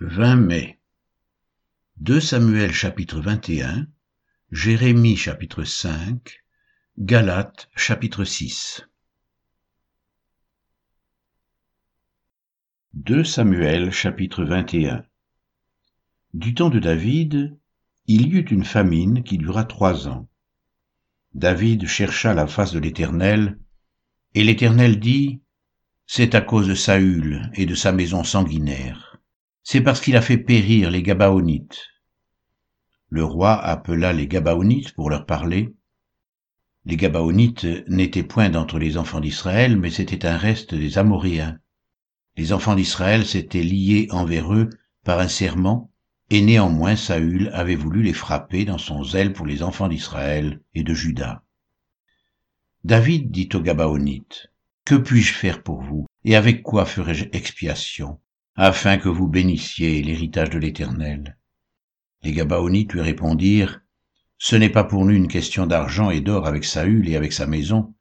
20 mai. 2 Samuel chapitre 21 Jérémie chapitre 5 Galates chapitre 6 2 Samuel chapitre 21 Du temps de David, il y eut une famine qui dura trois ans. David chercha la face de l'Éternel, et l'Éternel dit, C'est à cause de Saül et de sa maison sanguinaire c'est parce qu'il a fait périr les Gabaonites. Le roi appela les Gabaonites pour leur parler. Les Gabaonites n'étaient point d'entre les enfants d'Israël, mais c'était un reste des Amoréens. Les enfants d'Israël s'étaient liés envers eux par un serment, et néanmoins Saül avait voulu les frapper dans son zèle pour les enfants d'Israël et de Juda. David dit aux Gabaonites, Que puis-je faire pour vous, et avec quoi ferai-je expiation? Afin que vous bénissiez l'héritage de l'Éternel. Les Gabaonites lui répondirent, Ce n'est pas pour nous une question d'argent et d'or avec Saül et avec sa maison,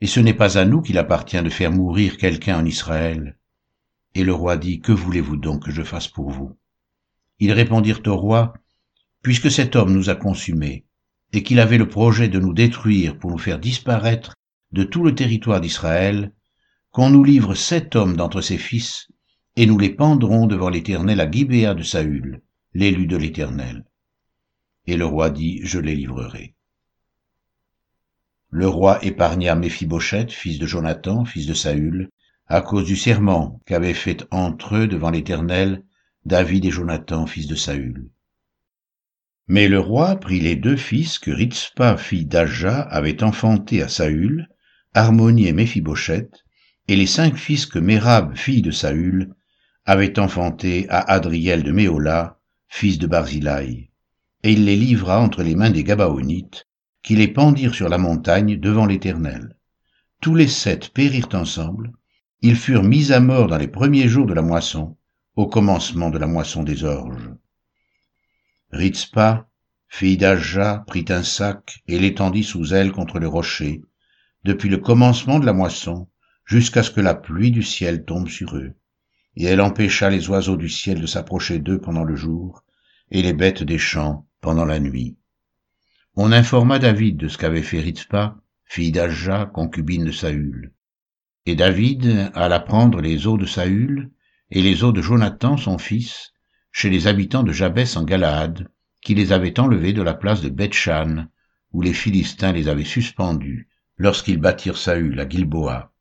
et ce n'est pas à nous qu'il appartient de faire mourir quelqu'un en Israël. Et le roi dit, Que voulez-vous donc que je fasse pour vous? Ils répondirent au roi, Puisque cet homme nous a consumés, et qu'il avait le projet de nous détruire pour nous faire disparaître de tout le territoire d'Israël, qu'on nous livre sept hommes d'entre ses fils, et nous les pendrons devant l'Éternel à Gibéa de Saül, l'élu de l'Éternel. Et le roi dit, je les livrerai. Le roi épargna Méphibosheth, fils de Jonathan, fils de Saül, à cause du serment qu'avaient fait entre eux devant l'Éternel David et Jonathan, fils de Saül. Mais le roi prit les deux fils que Ritzpa, fille d'Aja, avait enfantés à Saül, Harmonie et Méphibosheth, et les cinq fils que Mérab, fille de Saül, avait enfanté à Adriel de Méola, fils de Barzilai, et il les livra entre les mains des Gabaonites, qui les pendirent sur la montagne devant l'Éternel. Tous les sept périrent ensemble, ils furent mis à mort dans les premiers jours de la moisson, au commencement de la moisson des orges. Ritzpa, fille d'Aja, prit un sac et l'étendit sous elle contre le rocher, depuis le commencement de la moisson jusqu'à ce que la pluie du ciel tombe sur eux et elle empêcha les oiseaux du ciel de s'approcher d'eux pendant le jour, et les bêtes des champs pendant la nuit. On informa David de ce qu'avait fait Ritzpa, fille d'Aja, concubine de Saül. Et David alla prendre les eaux de Saül et les eaux de Jonathan, son fils, chez les habitants de Jabès en Galaad, qui les avaient enlevés de la place de Bethshan, où les Philistins les avaient suspendus, lorsqu'ils battirent Saül à Gilboa.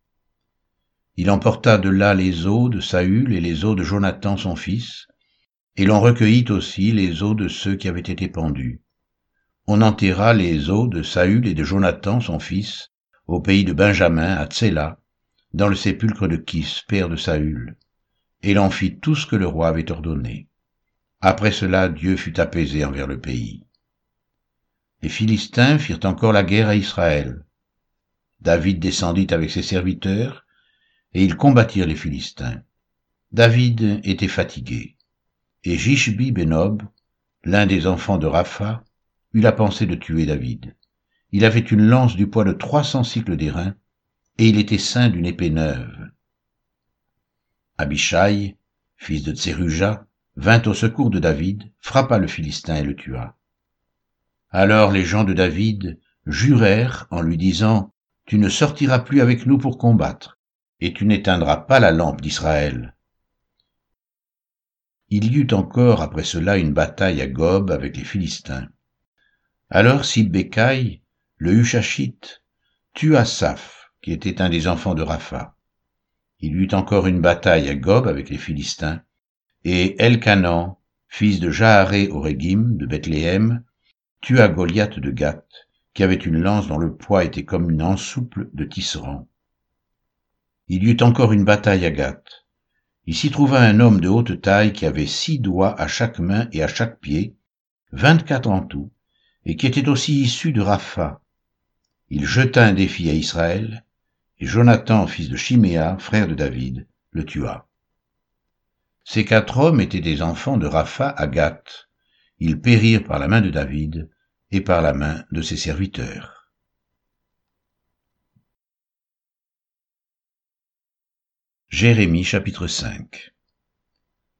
Il emporta de là les os de Saül et les os de Jonathan son fils, et l'on recueillit aussi les os de ceux qui avaient été pendus. On enterra les os de Saül et de Jonathan son fils au pays de Benjamin à Tséla, dans le sépulcre de Kis, père de Saül, et l'on fit tout ce que le roi avait ordonné. Après cela, Dieu fut apaisé envers le pays. Les Philistins firent encore la guerre à Israël. David descendit avec ses serviteurs, et ils combattirent les Philistins. David était fatigué, et Jishbi Benob, l'un des enfants de Rapha, eut la pensée de tuer David. Il avait une lance du poids de trois cents cycles d'airain, et il était saint d'une épée neuve. Abishai, fils de Tseruja, vint au secours de David, frappa le Philistin et le tua. Alors les gens de David jurèrent en lui disant, Tu ne sortiras plus avec nous pour combattre et tu n'éteindras pas la lampe d'Israël. Il y eut encore après cela une bataille à Gob avec les Philistins. Alors Sibécaï, le Hushachite, tua Saph, qui était un des enfants de Rapha. Il y eut encore une bataille à Gob avec les Philistins, et Elkanan, fils de Jaharé Orégim de Bethléem, tua Goliath de Gath, qui avait une lance dont le poids était comme une ensouple de tisserand. Il y eut encore une bataille à Gath. Il s'y trouva un homme de haute taille qui avait six doigts à chaque main et à chaque pied, vingt-quatre en tout, et qui était aussi issu de Rapha. Il jeta un défi à Israël, et Jonathan, fils de Chiméa, frère de David, le tua. Ces quatre hommes étaient des enfants de Rapha à Gath. Ils périrent par la main de David et par la main de ses serviteurs. Jérémie chapitre 5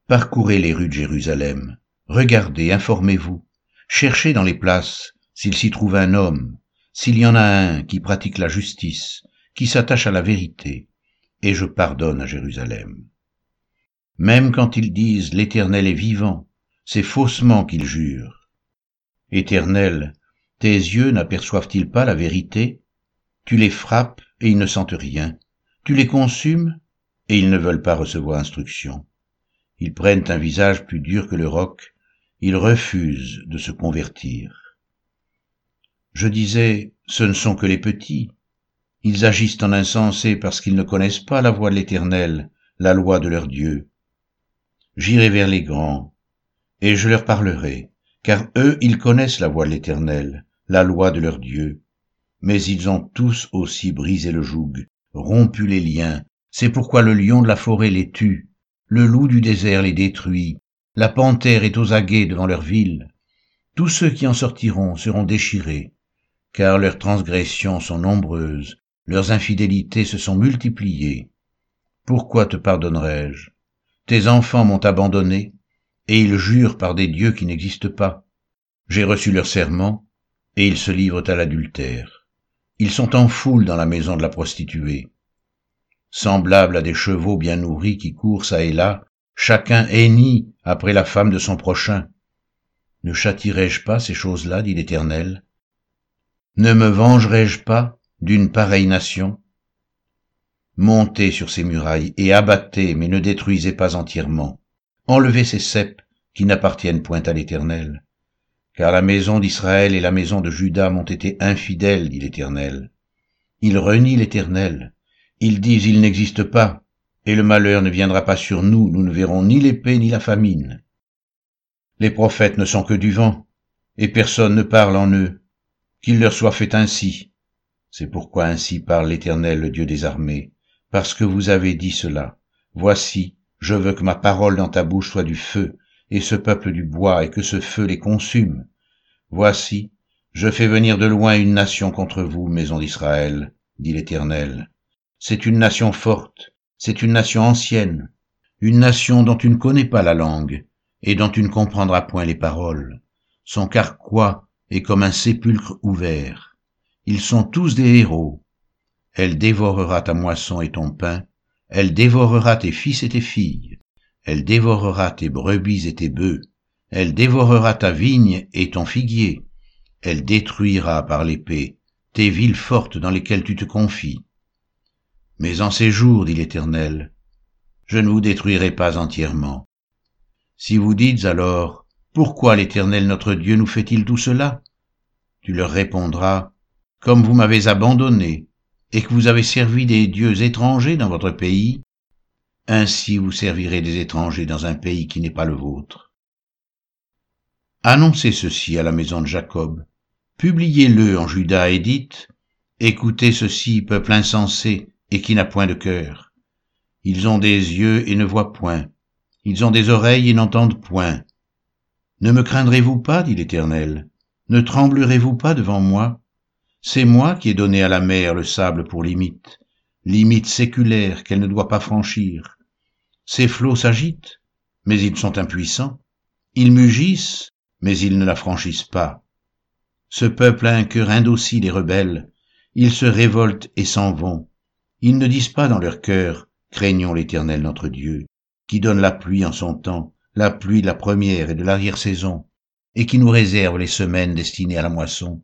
Parcourez les rues de Jérusalem, regardez, informez-vous, cherchez dans les places s'il s'y trouve un homme, s'il y en a un qui pratique la justice, qui s'attache à la vérité, et je pardonne à Jérusalem. Même quand ils disent l'Éternel est vivant, c'est faussement qu'ils jurent. Éternel, tes yeux n'aperçoivent-ils pas la vérité? Tu les frappes et ils ne sentent rien. Tu les consumes et ils ne veulent pas recevoir instruction. Ils prennent un visage plus dur que le roc, ils refusent de se convertir. Je disais, ce ne sont que les petits. Ils agissent en insensé parce qu'ils ne connaissent pas la voie de l'Éternel, la loi de leur Dieu. J'irai vers les grands, et je leur parlerai, car eux ils connaissent la voie de l'Éternel, la loi de leur Dieu. Mais ils ont tous aussi brisé le joug, rompu les liens, c'est pourquoi le lion de la forêt les tue, le loup du désert les détruit, la panthère est aux aguets devant leur ville. Tous ceux qui en sortiront seront déchirés, car leurs transgressions sont nombreuses, leurs infidélités se sont multipliées. Pourquoi te pardonnerai-je? Tes enfants m'ont abandonné, et ils jurent par des dieux qui n'existent pas. J'ai reçu leur serment, et ils se livrent à l'adultère. Ils sont en foule dans la maison de la prostituée. Semblables à des chevaux bien nourris qui courent çà et là, chacun hennit après la femme de son prochain. Ne châtirai-je pas ces choses-là, dit l'Éternel? Ne me vengerai-je pas d'une pareille nation? Montez sur ces murailles et abattez, mais ne détruisez pas entièrement. Enlevez ces cèpes qui n'appartiennent point à l'Éternel. Car la maison d'Israël et la maison de Juda m'ont été infidèles, dit l'Éternel. Ils renient l'Éternel. Ils disent il n'existe pas, et le malheur ne viendra pas sur nous, nous ne verrons ni l'épée ni la famine. Les prophètes ne sont que du vent, et personne ne parle en eux. Qu'il leur soit fait ainsi. C'est pourquoi ainsi parle l'Éternel, le Dieu des armées, parce que vous avez dit cela. Voici, je veux que ma parole dans ta bouche soit du feu, et ce peuple du bois, et que ce feu les consume. Voici, je fais venir de loin une nation contre vous, maison d'Israël, dit l'Éternel. C'est une nation forte, c'est une nation ancienne, une nation dont tu ne connais pas la langue et dont tu ne comprendras point les paroles. Son carquois est comme un sépulcre ouvert. Ils sont tous des héros. Elle dévorera ta moisson et ton pain, elle dévorera tes fils et tes filles, elle dévorera tes brebis et tes bœufs, elle dévorera ta vigne et ton figuier, elle détruira par l'épée tes villes fortes dans lesquelles tu te confies mais en ces jours, dit l'Éternel, je ne vous détruirai pas entièrement. Si vous dites alors, pourquoi l'Éternel notre Dieu nous fait-il tout cela? Tu leur répondras, comme vous m'avez abandonné, et que vous avez servi des dieux étrangers dans votre pays, ainsi vous servirez des étrangers dans un pays qui n'est pas le vôtre. Annoncez ceci à la maison de Jacob, publiez-le en Juda et dites, Écoutez ceci, peuple insensé, et qui n'a point de cœur. Ils ont des yeux et ne voient point. Ils ont des oreilles et n'entendent point. Ne me craindrez-vous pas, dit l'Éternel? Ne tremblerez-vous pas devant moi? C'est moi qui ai donné à la mer le sable pour limite, limite séculaire qu'elle ne doit pas franchir. Ces flots s'agitent, mais ils sont impuissants. Ils mugissent, mais ils ne la franchissent pas. Ce peuple a un cœur indocile et rebelle. Ils se révoltent et s'en vont. Ils ne disent pas dans leur cœur, craignons l'Éternel notre Dieu, qui donne la pluie en son temps, la pluie de la première et de l'arrière-saison, et qui nous réserve les semaines destinées à la moisson.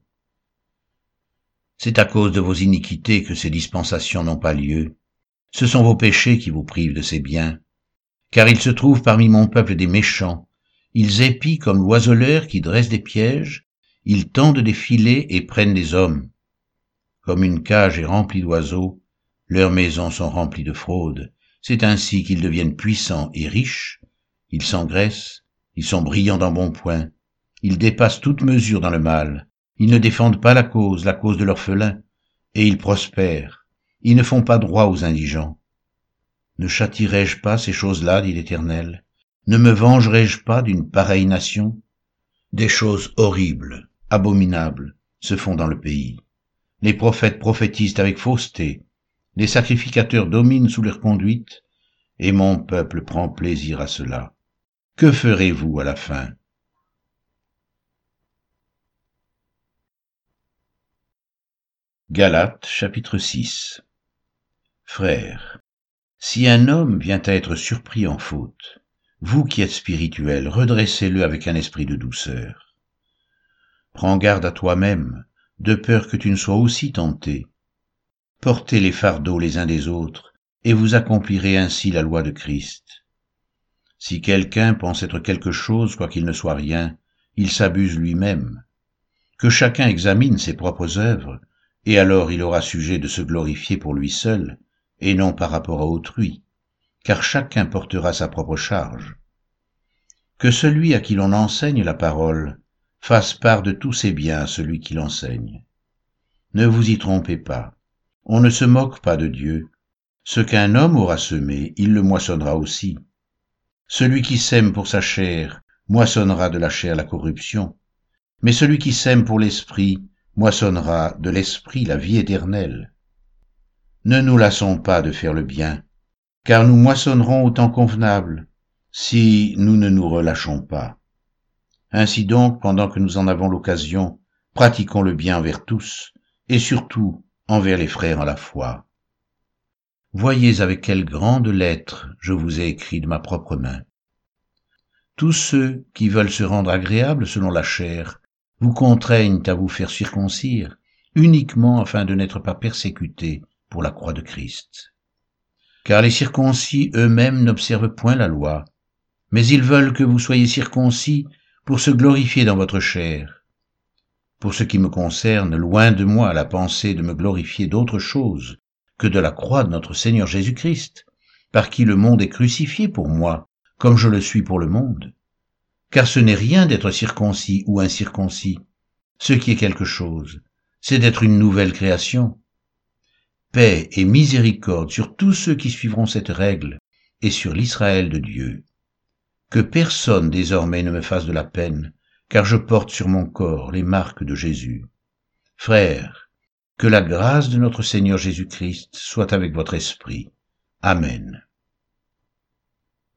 C'est à cause de vos iniquités que ces dispensations n'ont pas lieu. Ce sont vos péchés qui vous privent de ces biens. Car il se trouve parmi mon peuple des méchants. Ils épient comme l'oiseleur qui dresse des pièges, ils tendent des filets et prennent des hommes. Comme une cage est remplie d'oiseaux, leurs maisons sont remplies de fraudes. C'est ainsi qu'ils deviennent puissants et riches. Ils s'engraissent, ils sont brillants d'un bon point. Ils dépassent toute mesure dans le mal. Ils ne défendent pas la cause, la cause de l'orphelin. Et ils prospèrent. Ils ne font pas droit aux indigents. Ne châtirai-je pas ces choses-là, dit l'Éternel? Ne me vengerai-je pas d'une pareille nation? Des choses horribles, abominables, se font dans le pays. Les prophètes prophétisent avec fausseté, les sacrificateurs dominent sous leur conduite, et mon peuple prend plaisir à cela. que ferez-vous à la fin? Galates chapitre 6 Frères, si un homme vient à être surpris en faute, vous qui êtes spirituels, redressez-le avec un esprit de douceur. Prends garde à toi-même, de peur que tu ne sois aussi tenté. Portez les fardeaux les uns des autres, et vous accomplirez ainsi la loi de Christ. Si quelqu'un pense être quelque chose, quoiqu'il ne soit rien, il s'abuse lui-même. Que chacun examine ses propres œuvres, et alors il aura sujet de se glorifier pour lui seul, et non par rapport à autrui, car chacun portera sa propre charge. Que celui à qui l'on enseigne la parole fasse part de tous ses biens à celui qui l'enseigne. Ne vous y trompez pas, on ne se moque pas de Dieu. Ce qu'un homme aura semé, il le moissonnera aussi. Celui qui sème pour sa chair moissonnera de la chair la corruption, mais celui qui sème pour l'esprit moissonnera de l'esprit la vie éternelle. Ne nous lassons pas de faire le bien, car nous moissonnerons au temps convenable, si nous ne nous relâchons pas. Ainsi donc, pendant que nous en avons l'occasion, pratiquons le bien envers tous, et surtout envers les frères en la foi. Voyez avec quelle grande lettre je vous ai écrit de ma propre main. Tous ceux qui veulent se rendre agréables selon la chair vous contraignent à vous faire circoncire, uniquement afin de n'être pas persécutés pour la croix de Christ. Car les circoncis eux-mêmes n'observent point la loi, mais ils veulent que vous soyez circoncis pour se glorifier dans votre chair. Pour ce qui me concerne, loin de moi la pensée de me glorifier d'autre chose que de la croix de notre Seigneur Jésus-Christ, par qui le monde est crucifié pour moi, comme je le suis pour le monde. Car ce n'est rien d'être circoncis ou incirconcis. Ce qui est quelque chose, c'est d'être une nouvelle création. Paix et miséricorde sur tous ceux qui suivront cette règle et sur l'Israël de Dieu. Que personne désormais ne me fasse de la peine, car je porte sur mon corps les marques de Jésus. Frères, que la grâce de notre Seigneur Jésus-Christ soit avec votre esprit. Amen.